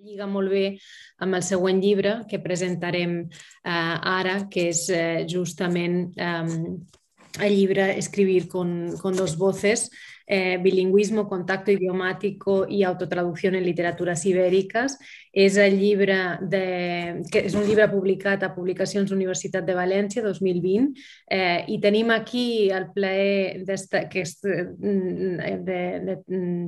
lliga molt bé amb el següent llibre que presentarem eh, ara, que és eh, justament eh, el llibre Escribir con, con dos voces, eh, bilingüismo, contacto idiomático i autotraducció en literatures ibèriques. És el llibre de, que és un llibre publicat a Publicacions Universitat de València 2020 eh, i tenim aquí el plaer que és, de, de, de,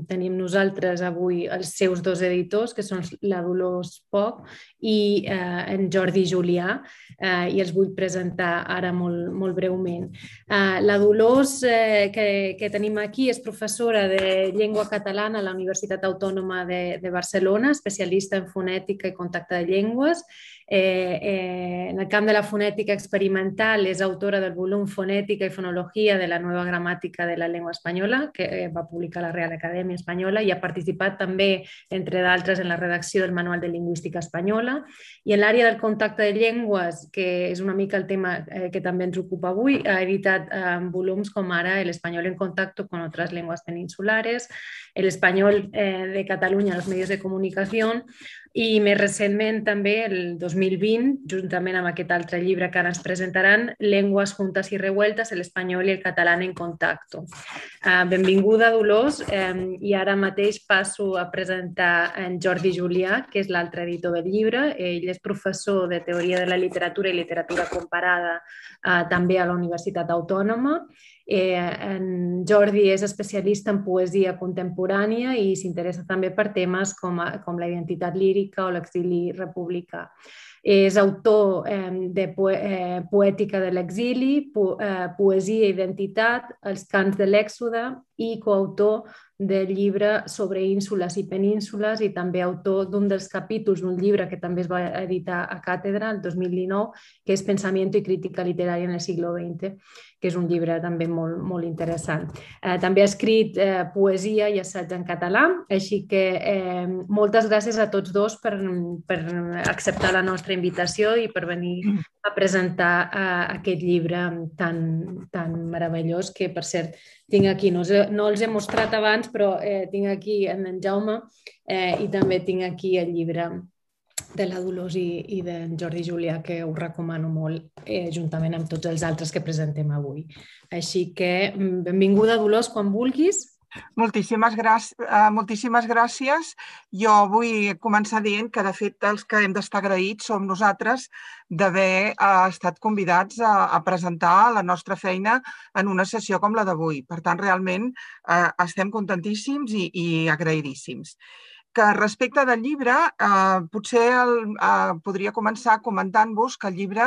tenim nosaltres avui els seus dos editors, que són la Dolors Poc i eh, en Jordi Julià, eh, i els vull presentar ara molt, molt breument. Eh, la Dolors eh, que, que tenim aquí és professora de llengua catalana a la Universitat Autònoma de, de Barcelona, especialista en fonètica i contacte de llengües. Eh, eh, en el camp de la fonètica experimental és autora del volum Fonètica i Fonologia de la nova gramàtica de la llengua espanyola, que eh, va publicar la Real Acadèmia Espanyola i ha participat també, entre d'altres, en la redacció del Manual de Lingüística Espanyola. I en l'àrea del contacte de llengües, que és una mica el tema eh, que també ens ocupa avui, ha editat eh, volums com ara El espanyol en contacto con otras lenguas peninsulares, El espanyol eh, de Catalunya en los medios de comunicació i més recentment també, el 2020, juntament amb aquest altre llibre que ara ens presentaran, Llengües juntes i revueltes, l'espanyol i el català en contacto. Uh, benvinguda, Dolors, i ara mateix passo a presentar en Jordi Julià, que és l'altre editor del llibre. Ell és professor de Teoria de la Literatura i Literatura Comparada uh, també a la Universitat Autònoma Eh, en Jordi és especialista en poesia contemporània i s'interessa també per temes com, a, com la identitat lírica o l'exili republicà. És autor eh, de poe eh, poètica de l'exili, po eh, poesia i identitat, els cants de l'èxode i coautor del llibre sobre ínsules i penínsules i també autor d'un dels capítols d'un llibre que també es va editar a Càtedra el 2019, que és Pensamiento i crítica literària en el siglo XX que és un llibre també molt, molt interessant. Eh, també ha escrit eh, poesia i assaig en català, així que eh, moltes gràcies a tots dos per, per acceptar la nostra invitació i per venir a presentar eh, aquest llibre tan, tan meravellós que, per cert, tinc aquí, no, no els he mostrat abans, però eh, tinc aquí en, en Jaume eh, i també tinc aquí el llibre de la Dolors i, i d'en Jordi Julià, que us recomano molt, eh, juntament amb tots els altres que presentem avui. Així que mm, benvinguda, Dolors, quan vulguis. Moltíssimes, gràcies, uh, moltíssimes gràcies. Jo vull començar dient que, de fet, els que hem d'estar agraïts som nosaltres d'haver uh, estat convidats a, a presentar la nostra feina en una sessió com la d'avui. Per tant, realment uh, estem contentíssims i, i agraïdíssims que respecte del llibre, eh, potser el, eh, podria començar comentant-vos que el llibre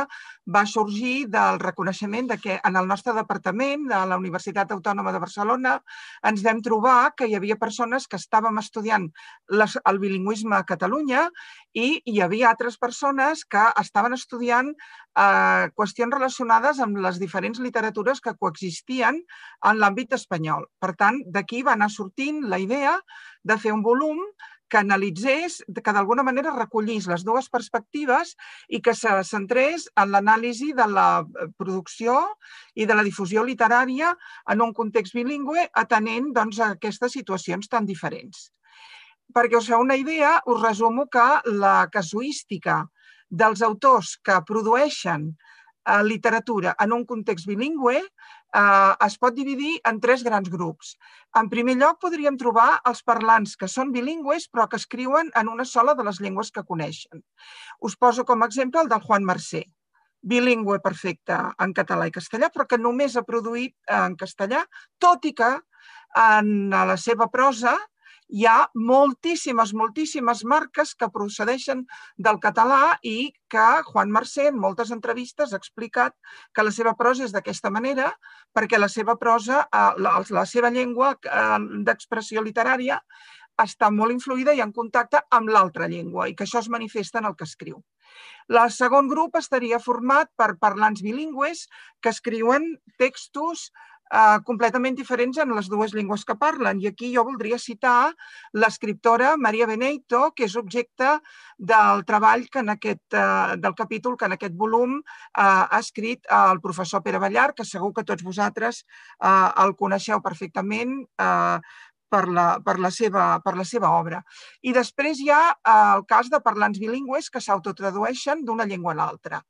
va sorgir del reconeixement de que en el nostre departament de la Universitat Autònoma de Barcelona ens vam trobar que hi havia persones que estàvem estudiant les, el bilingüisme a Catalunya i hi havia altres persones que estaven estudiant eh, qüestions relacionades amb les diferents literatures que coexistien en l'àmbit espanyol. Per tant, d'aquí va anar sortint la idea de fer un volum que analitzés, que d'alguna manera recollís les dues perspectives i que se centrés en l'anàlisi de la eh, producció i de la difusió literària en un context bilingüe atenent doncs, a aquestes situacions tan diferents. Perquè us feu una idea, us resumo que la casuística dels autors que produeixen literatura en un context bilingüe eh, es pot dividir en tres grans grups. En primer lloc, podríem trobar els parlants que són bilingües però que escriuen en una sola de les llengües que coneixen. Us poso com a exemple el del Juan Mercé, bilingüe perfecte en català i castellà, però que només ha produït en castellà, tot i que en la seva prosa hi ha moltíssimes, moltíssimes marques que procedeixen del català i que Juan Mercè en moltes entrevistes ha explicat que la seva prosa és d'aquesta manera perquè la seva prosa, eh, la, la seva llengua eh, d'expressió literària està molt influïda i en contacte amb l'altra llengua i que això es manifesta en el que escriu. El segon grup estaria format per parlants bilingües que escriuen textos eh, completament diferents en les dues llengües que parlen. I aquí jo voldria citar l'escriptora Maria Beneito, que és objecte del treball que en aquest, eh, del capítol que en aquest volum eh, ha escrit el professor Pere Ballar, que segur que tots vosaltres el coneixeu perfectament per la, per, la seva, per la seva obra. I després hi ha el cas de parlants bilingües que s'autotradueixen d'una llengua a l'altra.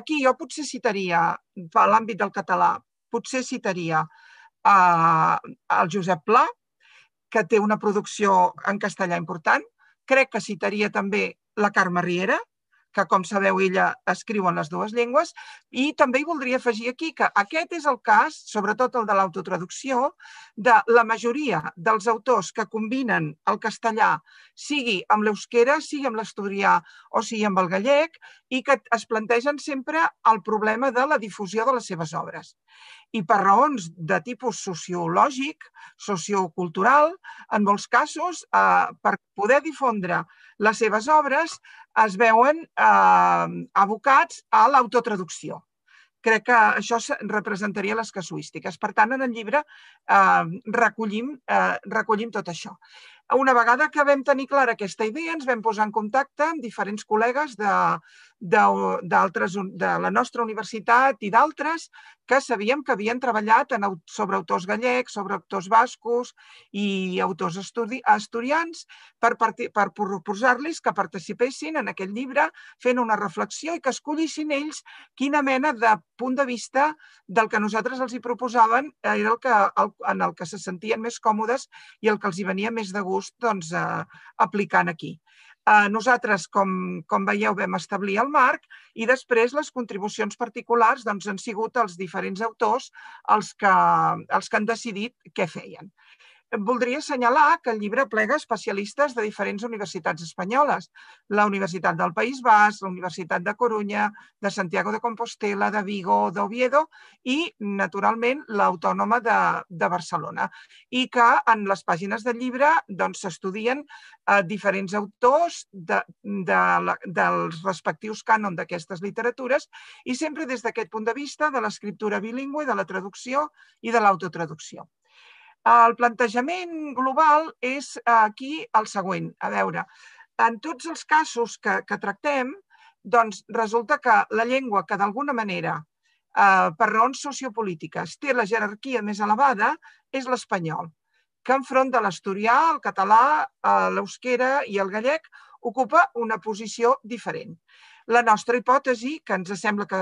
Aquí jo potser citaria, a l'àmbit del català, potser citaria eh, el Josep Pla, que té una producció en castellà important. Crec que citaria també la Carme Riera, que, com sabeu, ella escriu en les dues llengües. I també hi voldria afegir aquí que aquest és el cas, sobretot el de l'autotraducció, de la majoria dels autors que combinen el castellà, sigui amb l'eusquera, sigui amb l'esturià o sigui amb el gallec, i que es plantegen sempre el problema de la difusió de les seves obres. I per raons de tipus sociològic, sociocultural, en molts casos, eh, per poder difondre les seves obres, es veuen eh, abocats a l'autotraducció. Crec que això representaria les casuístiques. Per tant, en el llibre eh, recollim, eh, recollim tot això. Una vegada que vam tenir clara aquesta idea, ens vam posar en contacte amb diferents col·legues de, de, de la nostra universitat i d'altres que sabíem que havien treballat en, sobre autors gallecs, sobre autors bascos i autors estudi, asturians per, per, proposar-los que participessin en aquest llibre fent una reflexió i que escollissin ells quina mena de punt de vista del que nosaltres els hi proposàvem era el que, el, en el que se sentien més còmodes i el que els hi venia més de gust gust doncs, eh, aplicant aquí. Nosaltres, com, com veieu, vam establir el marc i després les contribucions particulars doncs, han sigut els diferents autors els que, els que han decidit què feien voldria assenyalar que el llibre plega especialistes de diferents universitats espanyoles. La Universitat del País Basc, la Universitat de Corunya, de Santiago de Compostela, de Vigo, d'Oviedo i, naturalment, l'Autònoma de, de Barcelona. I que en les pàgines del llibre doncs, s'estudien doncs, diferents autors de, de la, dels respectius cànon d'aquestes literatures i sempre des d'aquest punt de vista de l'escriptura bilingüe, de la traducció i de l'autotraducció. El plantejament global és eh, aquí el següent. A veure, en tots els casos que, que tractem, doncs resulta que la llengua que d'alguna manera, eh, per raons sociopolítiques, té la jerarquia més elevada és l'espanyol, que enfront de l'asturià, el català, eh, l'eusquera i el gallec ocupa una posició diferent. La nostra hipòtesi, que ens sembla que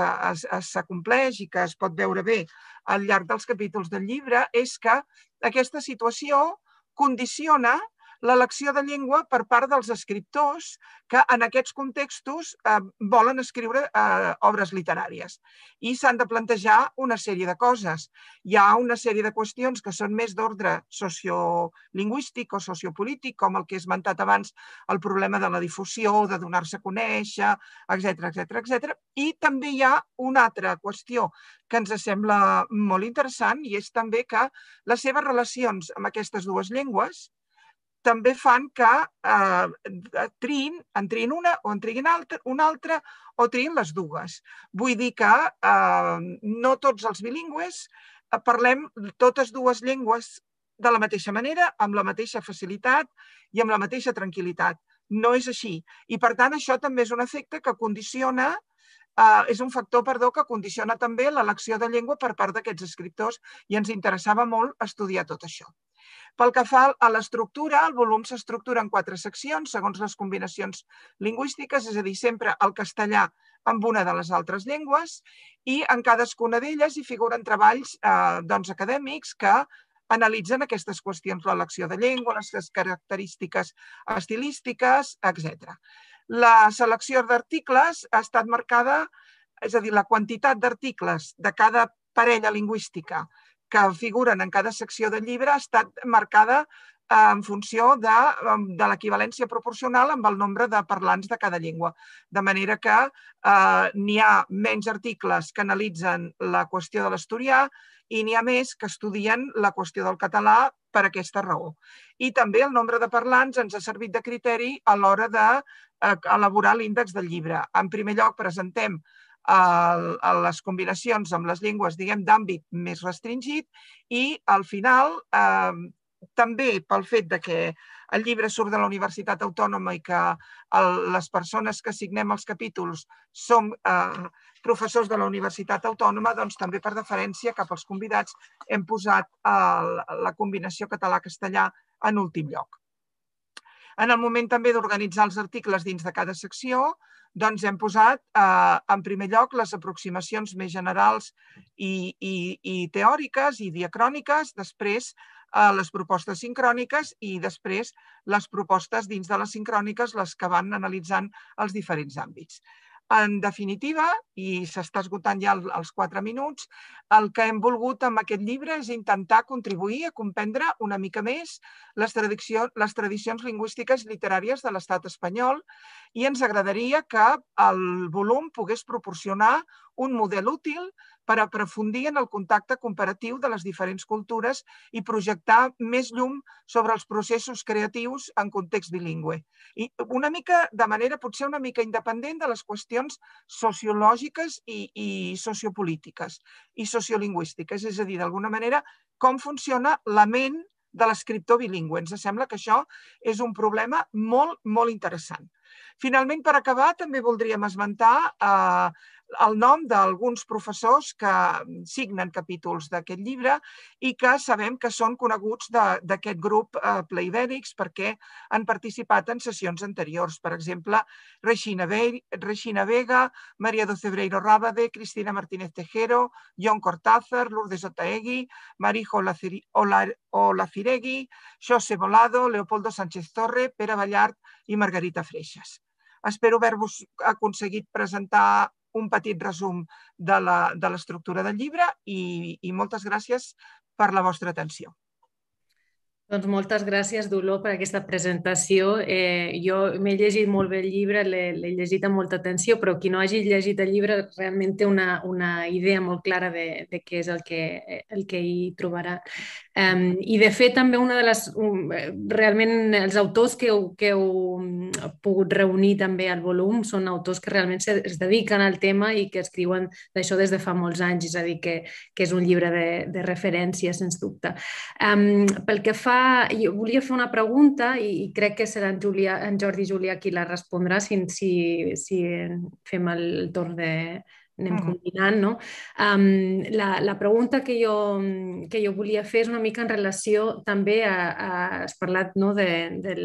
s'acompleix i que es pot veure bé al llarg dels capítols del llibre, és que aquesta situació condiciona l'elecció de llengua per part dels escriptors que en aquests contextos eh, volen escriure eh, obres literàries. I s'han de plantejar una sèrie de coses. Hi ha una sèrie de qüestions que són més d'ordre sociolingüístic o sociopolític, com el que he esmentat abans, el problema de la difusió, de donar-se a conèixer, etc etc etc. I també hi ha una altra qüestió que ens sembla molt interessant i és també que les seves relacions amb aquestes dues llengües també fan que eh, triïn, en triïn una o en triguin altra, una altra o triïn les dues. Vull dir que eh, no tots els bilingües eh, parlem totes dues llengües de la mateixa manera, amb la mateixa facilitat i amb la mateixa tranquil·litat. No és així. I, per tant, això també és un efecte que condiciona eh, és un factor perdó, que condiciona també l'elecció de llengua per part d'aquests escriptors i ens interessava molt estudiar tot això. Pel que fa a l'estructura, el volum s'estructura en quatre seccions segons les combinacions lingüístiques, és a dir, sempre el castellà amb una de les altres llengües i en cadascuna d'elles hi figuren treballs eh, doncs, acadèmics que analitzen aquestes qüestions, l'elecció de llengua, les característiques estilístiques, etc. La selecció d'articles ha estat marcada, és a dir, la quantitat d'articles de cada parella lingüística que figuren en cada secció del llibre ha estat marcada eh, en funció de, de l'equivalència proporcional amb el nombre de parlants de cada llengua. De manera que eh, n'hi ha menys articles que analitzen la qüestió de l'asturià i n'hi ha més que estudien la qüestió del català per aquesta raó. I també el nombre de parlants ens ha servit de criteri a l'hora d'elaborar de, l'índex del llibre. En primer lloc, presentem a les combinacions amb les llengües, diguem, d'àmbit més restringit i al final eh, també pel fet de que el llibre surt de la Universitat Autònoma i que les persones que signem els capítols som eh, professors de la Universitat Autònoma, doncs també per deferència cap als convidats hem posat la combinació català-castellà en últim lloc. En el moment també d'organitzar els articles dins de cada secció, doncs hem posat eh, en primer lloc les aproximacions més generals i, i, i teòriques i diacròniques, després eh, les propostes sincròniques i després les propostes dins de les sincròniques, les que van analitzant els diferents àmbits. En definitiva, i s'està esgotant ja els quatre minuts, el que hem volgut amb aquest llibre és intentar contribuir a comprendre una mica més les, tradicions, les tradicions lingüístiques literàries de l'estat espanyol i ens agradaria que el volum pogués proporcionar un model útil per aprofundir en el contacte comparatiu de les diferents cultures i projectar més llum sobre els processos creatius en context bilingüe. I una mica, de manera potser una mica independent de les qüestions sociològiques i, i sociopolítiques i sociolingüístiques, és a dir, d'alguna manera, com funciona la ment de l'escriptor bilingüe. Ens sembla que això és un problema molt, molt interessant. Finalment, per acabar, també voldríem esmentar eh, el nom d'alguns professors que signen capítols d'aquest llibre i que sabem que són coneguts d'aquest grup eh, perquè han participat en sessions anteriors. Per exemple, Regina, Be Regina Vega, Maria do Cebreiro Rábade, Cristina Martínez Tejero, John Cortázar, Lourdes Otaegui, Marijo Olaciregui, José Volado, Leopoldo Sánchez Torre, Pere Ballart i Margarita Freixas. Espero haver-vos aconseguit presentar un petit resum de l'estructura del llibre i, i moltes gràcies per la vostra atenció. Doncs moltes gràcies, Dolor, per aquesta presentació. Eh, jo m'he llegit molt bé el llibre, l'he llegit amb molta atenció, però qui no hagi llegit el llibre realment té una, una idea molt clara de, de què és el que, el que hi trobarà. Um, I de fet també una de les... Um, realment els autors que heu, que heu mm, pogut reunir també al volum són autors que realment es dediquen al tema i que escriuen d'això des de fa molts anys, és a dir, que, que és un llibre de, de referència, sens dubte. Um, pel que fa... Jo volia fer una pregunta i, i crec que serà en, Julià, en Jordi Julià qui la respondrà si, si, si fem el torn de, anem mm. combinant, no? Um, la, la pregunta que jo, que jo volia fer és una mica en relació també a, a has parlat no, de, del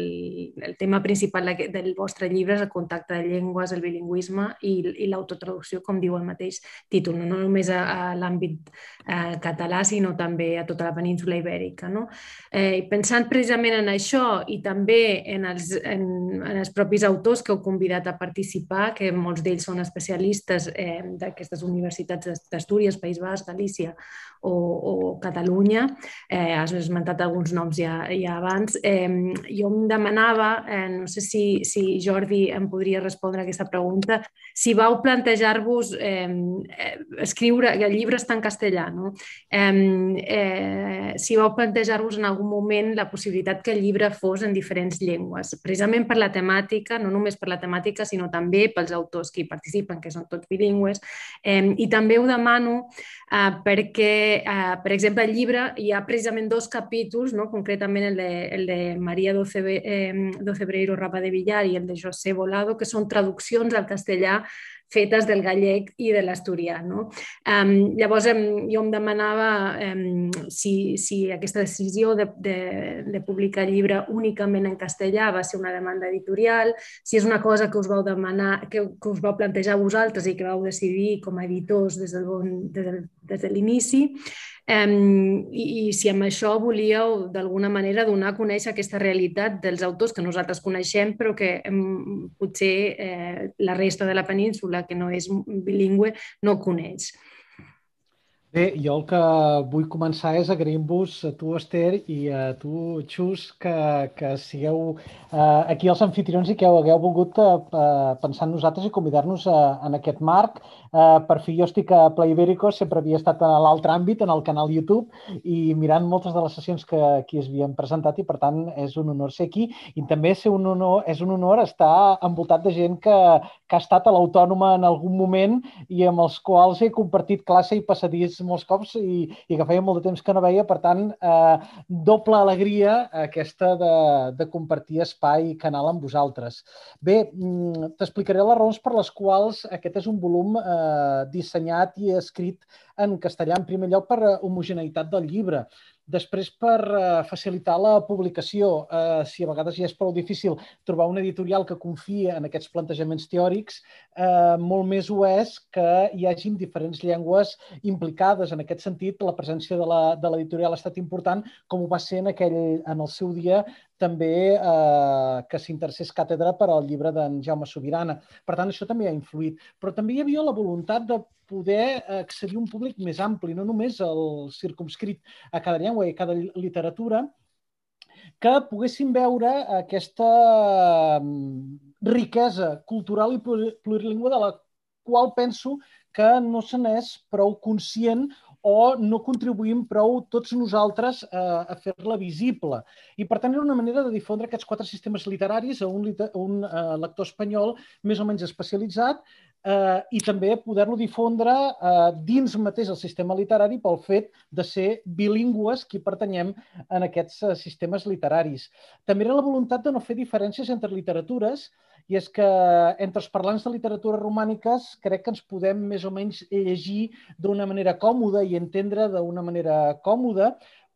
el tema principal del vostre llibre, és el contacte de llengües, el bilingüisme i, i l'autotraducció, com diu el mateix títol, no, no només a, a l'àmbit eh, català, sinó també a tota la península ibèrica. No? Eh, pensant precisament en això i també en els, en, en els propis autors que heu convidat a participar, que molts d'ells són especialistes eh, d'aquestes universitats d'Astúries, País Basc, Galícia o, o Catalunya. Eh, has esmentat alguns noms ja, ja abans. Eh, jo em demanava, eh, no sé si, si Jordi em podria respondre a aquesta pregunta, si vau plantejar-vos eh, escriure, el llibre està en castellà, no? eh, eh, si vau plantejar-vos en algun moment la possibilitat que el llibre fos en diferents llengües, precisament per la temàtica, no només per la temàtica, sinó també pels autors que hi participen, que són tots bilingües, Eh, I també ho demano eh, perquè, eh, per exemple, al llibre hi ha precisament dos capítols, no? concretament el de, el de Maria Docebreiro eh, Rapa de Villar i el de José Volado, que són traduccions al castellà fetes del gallec i de l'asturià. No? Um, llavors, um, jo em demanava um, si, si aquesta decisió de, de, de publicar llibre únicament en castellà va ser una demanda editorial, si és una cosa que us vau demanar, que, que us vau plantejar vosaltres i que vau decidir com a editors des, del, des, des de l'inici, I, si amb això volíeu d'alguna manera donar a conèixer aquesta realitat dels autors que nosaltres coneixem però que potser eh, la resta de la península que no és bilingüe no coneix. Bé, jo el que vull començar és agraint-vos a tu, Esther, i a tu, Xus, que, que sigueu eh, aquí els anfitrions i que hagueu volgut eh, pensar en nosaltres i convidar-nos en aquest marc Eh, per fi jo estic a Play Ibérico, sempre havia estat a l'altre àmbit, en el canal YouTube, i mirant moltes de les sessions que aquí es havien presentat i, per tant, és un honor ser aquí. I també ser un honor, és un honor estar envoltat de gent que, que ha estat a l'Autònoma en algun moment i amb els quals he compartit classe i passadís molts cops i, i que feia molt de temps que no veia. Per tant, eh, doble alegria aquesta de, de compartir espai i canal amb vosaltres. Bé, mm, t'explicaré les raons per les quals aquest és un volum eh, dissenyat i escrit en castellà, en primer lloc per homogeneïtat del llibre. Després, per uh, facilitar la publicació, uh, si a vegades ja és prou difícil trobar una editorial que confia en aquests plantejaments teòrics, uh, molt més ho és que hi hagin diferents llengües implicades. En aquest sentit, la presència de l'editorial ha estat important, com ho va ser en, aquell, en el seu dia també eh, que s'interessés càtedra per al llibre d'en Jaume Sobirana. Per tant, això també ha influït. Però també hi havia la voluntat de poder accedir a un públic més ampli, no només el circumscrit a cada llengua i a cada literatura, que poguessin veure aquesta mm, riquesa cultural i plurilingüe de la qual penso que no se n'és prou conscient o no contribuïm prou tots nosaltres a, a fer-la visible. I, per tant, era una manera de difondre aquests quatre sistemes literaris a un, a un uh, lector espanyol més o menys especialitzat eh, i també poder-lo difondre eh, dins mateix el sistema literari pel fet de ser bilingües qui pertanyem en aquests uh, sistemes literaris. També era la voluntat de no fer diferències entre literatures i és que entre els parlants de literatura romàniques crec que ens podem més o menys llegir d'una manera còmoda i entendre d'una manera còmoda,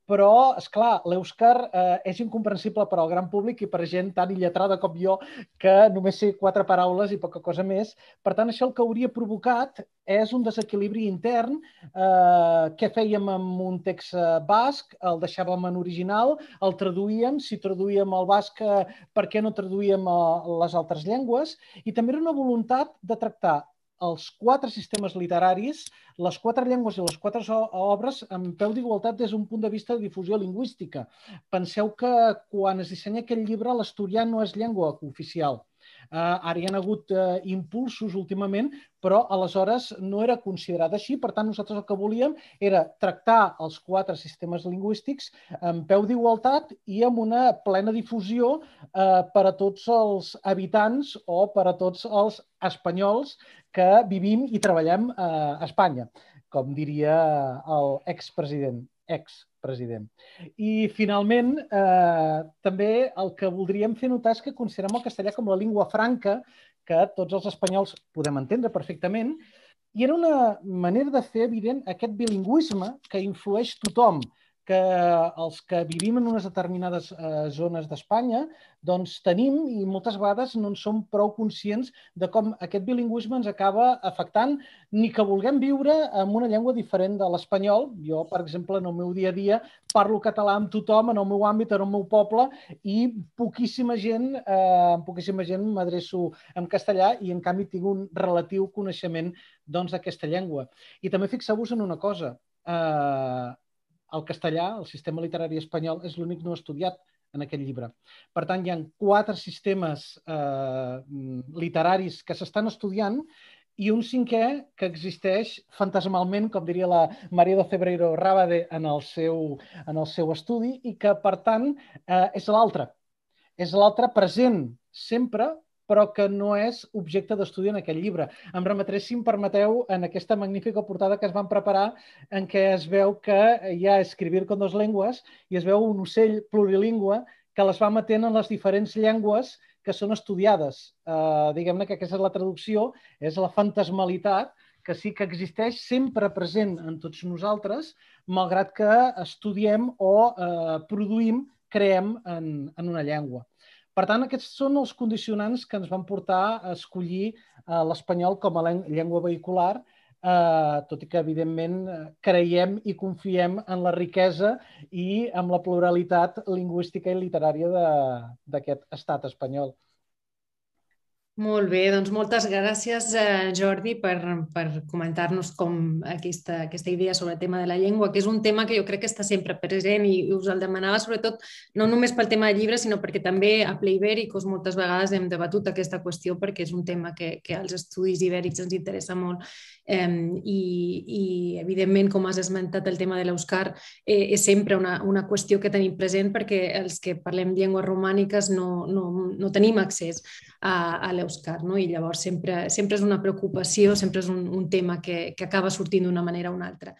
però, és clar, l'Èuscar eh, és incomprensible per al gran públic i per gent tan illetrada com jo que només sé quatre paraules i poca cosa més. Per tant, això el que hauria provocat és un desequilibri intern eh, que fèiem amb un text eh, basc, el deixàvem en original, el traduïem, si traduïem el basc, eh, per què no traduïem a les altres llengües? I també era una voluntat de tractar els quatre sistemes literaris, les quatre llengües i les quatre obres en peu d'igualtat des d'un punt de vista de difusió lingüística. Penseu que quan es dissenya aquest llibre l'asturià no és llengua oficial. Uh, ara hi ha hagut uh, impulsos últimament, però aleshores no era considerat així. Per tant, nosaltres el que volíem era tractar els quatre sistemes lingüístics en peu d'igualtat i amb una plena difusió uh, per a tots els habitants o per a tots els espanyols que vivim i treballem a Espanya, com diria el expresident, expresident. I finalment, eh, també el que voldríem fer notar és que considerem el castellà com la llengua franca que tots els espanyols podem entendre perfectament i era una manera de fer evident aquest bilingüisme que influeix tothom, que els que vivim en unes determinades eh, zones d'Espanya doncs tenim i moltes vegades no en som prou conscients de com aquest bilingüisme ens acaba afectant ni que vulguem viure en una llengua diferent de l'espanyol. Jo, per exemple, en el meu dia a dia parlo català amb tothom en el meu àmbit, en el meu poble i poquíssima gent, eh, poquíssima gent m'adreço en castellà i en canvi tinc un relatiu coneixement doncs, d'aquesta doncs, llengua. I també fixeu-vos en una cosa, eh, el castellà, el sistema literari espanyol, és l'únic no estudiat en aquest llibre. Per tant, hi ha quatre sistemes eh, literaris que s'estan estudiant i un cinquè que existeix fantasmalment, com diria la Maria de Cebreiro Rábade en el seu, en el seu estudi, i que, per tant, eh, és l'altre. És l'altre present sempre, però que no és objecte d'estudi en aquest llibre. Em remetré, si em permeteu, en aquesta magnífica portada que es van preparar en què es veu que hi ha escribir con dos llengües i es veu un ocell plurilingüe que les va matent en les diferents llengües que són estudiades. Uh, Diguem-ne que aquesta és la traducció, és la fantasmalitat que sí que existeix sempre present en tots nosaltres, malgrat que estudiem o eh, produïm, creem en, en una llengua. Per tant, aquests són els condicionants que ens van portar a escollir eh, l'espanyol com a llengua vehicular, eh, tot i que, evidentment, creiem i confiem en la riquesa i en la pluralitat lingüística i literària d'aquest estat espanyol. Molt bé, doncs moltes gràcies, eh, Jordi, per, per comentar-nos com aquesta, aquesta idea sobre el tema de la llengua, que és un tema que jo crec que està sempre present i us el demanava sobretot no només pel tema de llibres, sinó perquè també a Ple Ibèricos moltes vegades hem debatut aquesta qüestió perquè és un tema que, que als estudis ibèrics ens interessa molt. Eh, i, i, evidentment, com has esmentat, el tema de l'Euskar eh, és sempre una, una qüestió que tenim present perquè els que parlem llengües romàniques no, no, no tenim accés a, a l'Euskar, no? i llavors sempre, sempre és una preocupació, sempre és un, un tema que, que acaba sortint d'una manera o una altra.